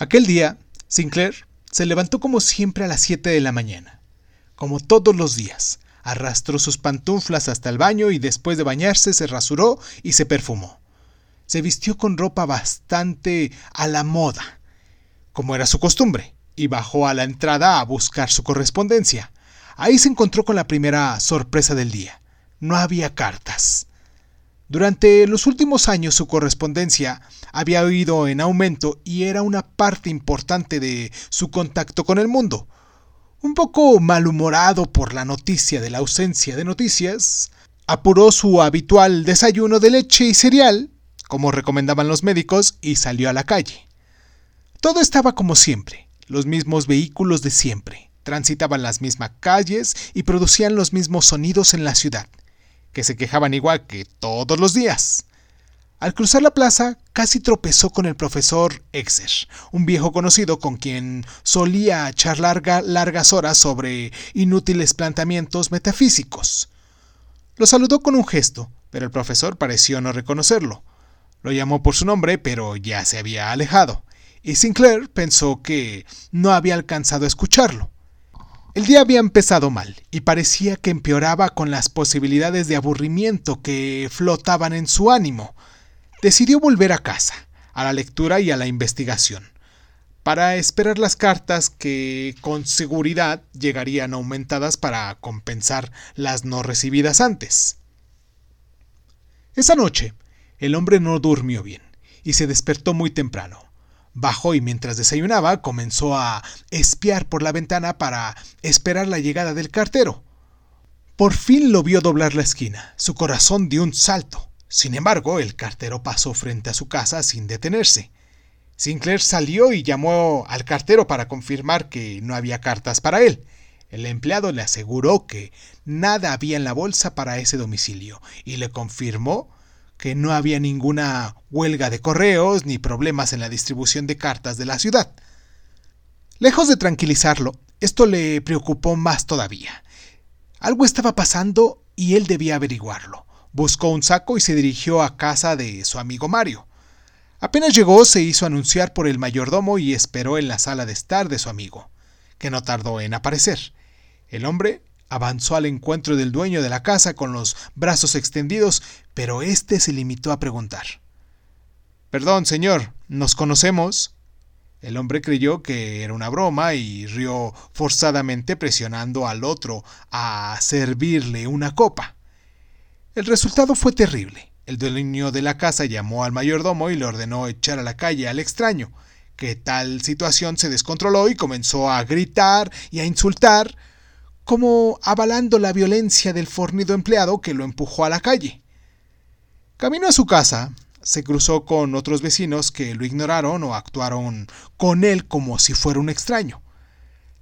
Aquel día, Sinclair se levantó como siempre a las 7 de la mañana. Como todos los días, arrastró sus pantuflas hasta el baño y después de bañarse se rasuró y se perfumó. Se vistió con ropa bastante a la moda, como era su costumbre, y bajó a la entrada a buscar su correspondencia. Ahí se encontró con la primera sorpresa del día. No había cartas. Durante los últimos años su correspondencia había ido en aumento y era una parte importante de su contacto con el mundo. Un poco malhumorado por la noticia de la ausencia de noticias, apuró su habitual desayuno de leche y cereal, como recomendaban los médicos, y salió a la calle. Todo estaba como siempre, los mismos vehículos de siempre, transitaban las mismas calles y producían los mismos sonidos en la ciudad que se quejaban igual que todos los días. Al cruzar la plaza, casi tropezó con el profesor Exer, un viejo conocido con quien solía charlar largas horas sobre inútiles planteamientos metafísicos. Lo saludó con un gesto, pero el profesor pareció no reconocerlo. Lo llamó por su nombre, pero ya se había alejado, y Sinclair pensó que no había alcanzado a escucharlo. El día había empezado mal y parecía que empeoraba con las posibilidades de aburrimiento que flotaban en su ánimo. Decidió volver a casa, a la lectura y a la investigación, para esperar las cartas que con seguridad llegarían aumentadas para compensar las no recibidas antes. Esa noche, el hombre no durmió bien y se despertó muy temprano. Bajó y mientras desayunaba comenzó a espiar por la ventana para esperar la llegada del cartero. Por fin lo vio doblar la esquina. Su corazón dio un salto. Sin embargo, el cartero pasó frente a su casa sin detenerse. Sinclair salió y llamó al cartero para confirmar que no había cartas para él. El empleado le aseguró que nada había en la bolsa para ese domicilio y le confirmó que no había ninguna huelga de correos ni problemas en la distribución de cartas de la ciudad. Lejos de tranquilizarlo, esto le preocupó más todavía. Algo estaba pasando y él debía averiguarlo. Buscó un saco y se dirigió a casa de su amigo Mario. Apenas llegó, se hizo anunciar por el mayordomo y esperó en la sala de estar de su amigo, que no tardó en aparecer. El hombre Avanzó al encuentro del dueño de la casa con los brazos extendidos, pero éste se limitó a preguntar. Perdón, señor, ¿nos conocemos? El hombre creyó que era una broma y rió forzadamente presionando al otro a servirle una copa. El resultado fue terrible. El dueño de la casa llamó al mayordomo y le ordenó echar a la calle al extraño, que tal situación se descontroló y comenzó a gritar y a insultar, como avalando la violencia del fornido empleado que lo empujó a la calle. Camino a su casa, se cruzó con otros vecinos que lo ignoraron o actuaron con él como si fuera un extraño.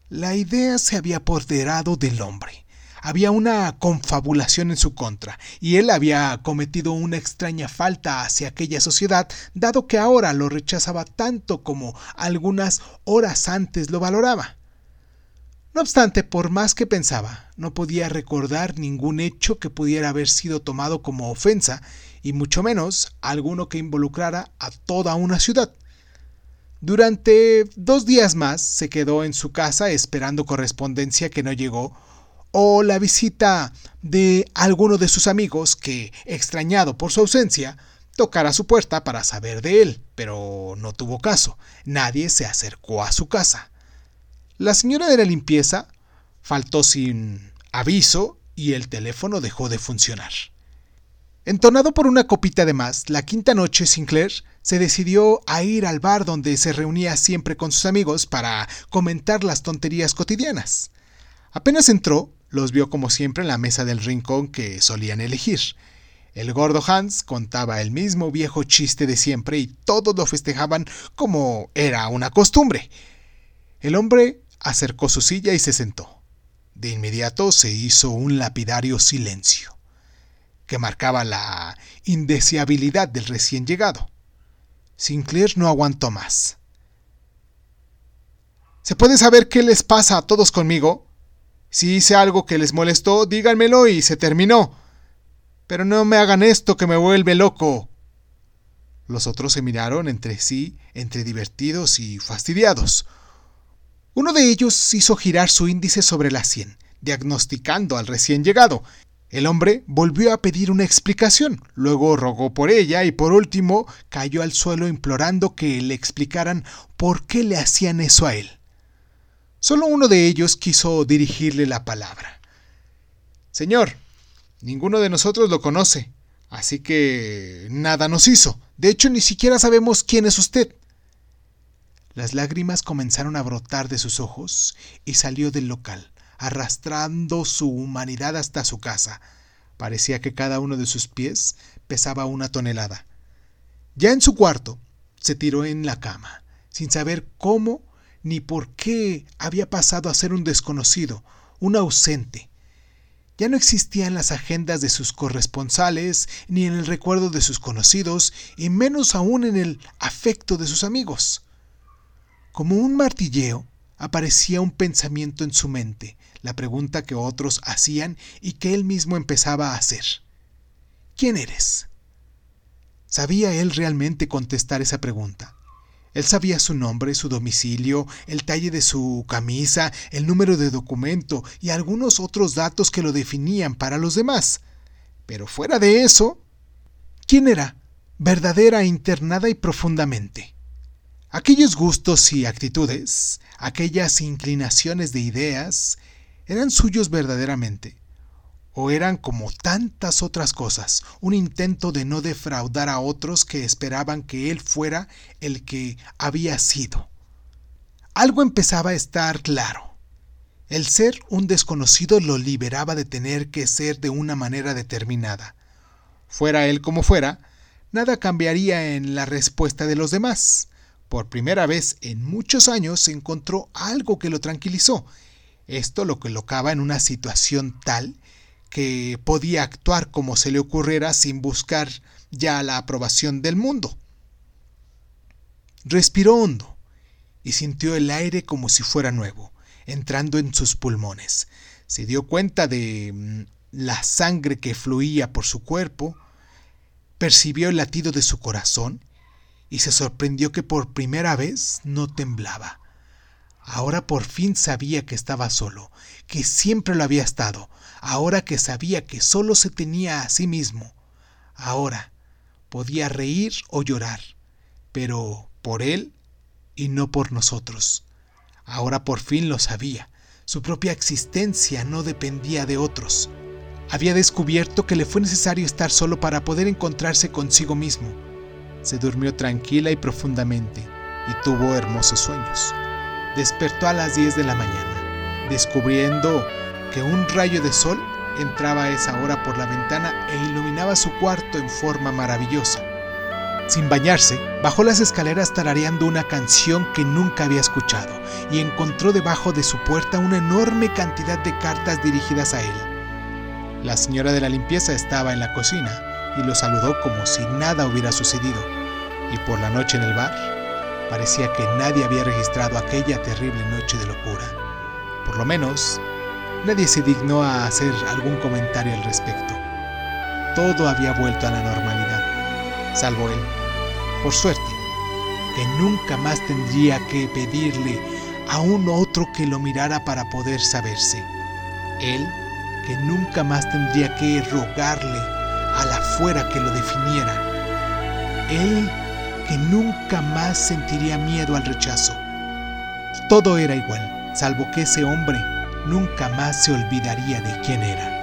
La idea se había apoderado del hombre. Había una confabulación en su contra, y él había cometido una extraña falta hacia aquella sociedad, dado que ahora lo rechazaba tanto como algunas horas antes lo valoraba. No obstante, por más que pensaba, no podía recordar ningún hecho que pudiera haber sido tomado como ofensa, y mucho menos alguno que involucrara a toda una ciudad. Durante dos días más se quedó en su casa esperando correspondencia que no llegó, o la visita de alguno de sus amigos que, extrañado por su ausencia, tocara su puerta para saber de él, pero no tuvo caso. Nadie se acercó a su casa. La señora de la limpieza faltó sin aviso y el teléfono dejó de funcionar. Entonado por una copita de más, la quinta noche Sinclair se decidió a ir al bar donde se reunía siempre con sus amigos para comentar las tonterías cotidianas. Apenas entró, los vio como siempre en la mesa del rincón que solían elegir. El gordo Hans contaba el mismo viejo chiste de siempre y todos lo festejaban como era una costumbre. El hombre acercó su silla y se sentó. De inmediato se hizo un lapidario silencio, que marcaba la indeseabilidad del recién llegado. Sinclair no aguantó más. ¿Se puede saber qué les pasa a todos conmigo? Si hice algo que les molestó, díganmelo y se terminó. Pero no me hagan esto que me vuelve loco. Los otros se miraron entre sí, entre divertidos y fastidiados. Uno de ellos hizo girar su índice sobre la sien, diagnosticando al recién llegado. El hombre volvió a pedir una explicación, luego rogó por ella y por último cayó al suelo implorando que le explicaran por qué le hacían eso a él. Solo uno de ellos quiso dirigirle la palabra. Señor, ninguno de nosotros lo conoce, así que nada nos hizo. De hecho, ni siquiera sabemos quién es usted. Las lágrimas comenzaron a brotar de sus ojos y salió del local, arrastrando su humanidad hasta su casa. Parecía que cada uno de sus pies pesaba una tonelada. Ya en su cuarto, se tiró en la cama, sin saber cómo ni por qué había pasado a ser un desconocido, un ausente. Ya no existía en las agendas de sus corresponsales, ni en el recuerdo de sus conocidos, y menos aún en el afecto de sus amigos. Como un martilleo, aparecía un pensamiento en su mente, la pregunta que otros hacían y que él mismo empezaba a hacer. ¿Quién eres? ¿Sabía él realmente contestar esa pregunta? Él sabía su nombre, su domicilio, el talle de su camisa, el número de documento y algunos otros datos que lo definían para los demás. Pero fuera de eso, ¿quién era? Verdadera, internada y profundamente. Aquellos gustos y actitudes, aquellas inclinaciones de ideas, ¿eran suyos verdaderamente? ¿O eran como tantas otras cosas, un intento de no defraudar a otros que esperaban que él fuera el que había sido? Algo empezaba a estar claro. El ser un desconocido lo liberaba de tener que ser de una manera determinada. Fuera él como fuera, nada cambiaría en la respuesta de los demás. Por primera vez en muchos años encontró algo que lo tranquilizó. Esto lo colocaba en una situación tal que podía actuar como se le ocurriera sin buscar ya la aprobación del mundo. Respiró hondo y sintió el aire como si fuera nuevo, entrando en sus pulmones. Se dio cuenta de mm, la sangre que fluía por su cuerpo, percibió el latido de su corazón y se sorprendió que por primera vez no temblaba. Ahora por fin sabía que estaba solo, que siempre lo había estado, ahora que sabía que solo se tenía a sí mismo. Ahora podía reír o llorar, pero por él y no por nosotros. Ahora por fin lo sabía, su propia existencia no dependía de otros. Había descubierto que le fue necesario estar solo para poder encontrarse consigo mismo se durmió tranquila y profundamente y tuvo hermosos sueños. Despertó a las 10 de la mañana, descubriendo que un rayo de sol entraba a esa hora por la ventana e iluminaba su cuarto en forma maravillosa. Sin bañarse, bajó las escaleras tarareando una canción que nunca había escuchado y encontró debajo de su puerta una enorme cantidad de cartas dirigidas a él. La señora de la limpieza estaba en la cocina y lo saludó como si nada hubiera sucedido. Y por la noche en el bar, parecía que nadie había registrado aquella terrible noche de locura. Por lo menos, nadie se dignó a hacer algún comentario al respecto. Todo había vuelto a la normalidad, salvo él. Por suerte, que nunca más tendría que pedirle a un otro que lo mirara para poder saberse. Él, que nunca más tendría que rogarle a la fuera que lo definiera. Él que nunca más sentiría miedo al rechazo. Todo era igual, salvo que ese hombre nunca más se olvidaría de quién era.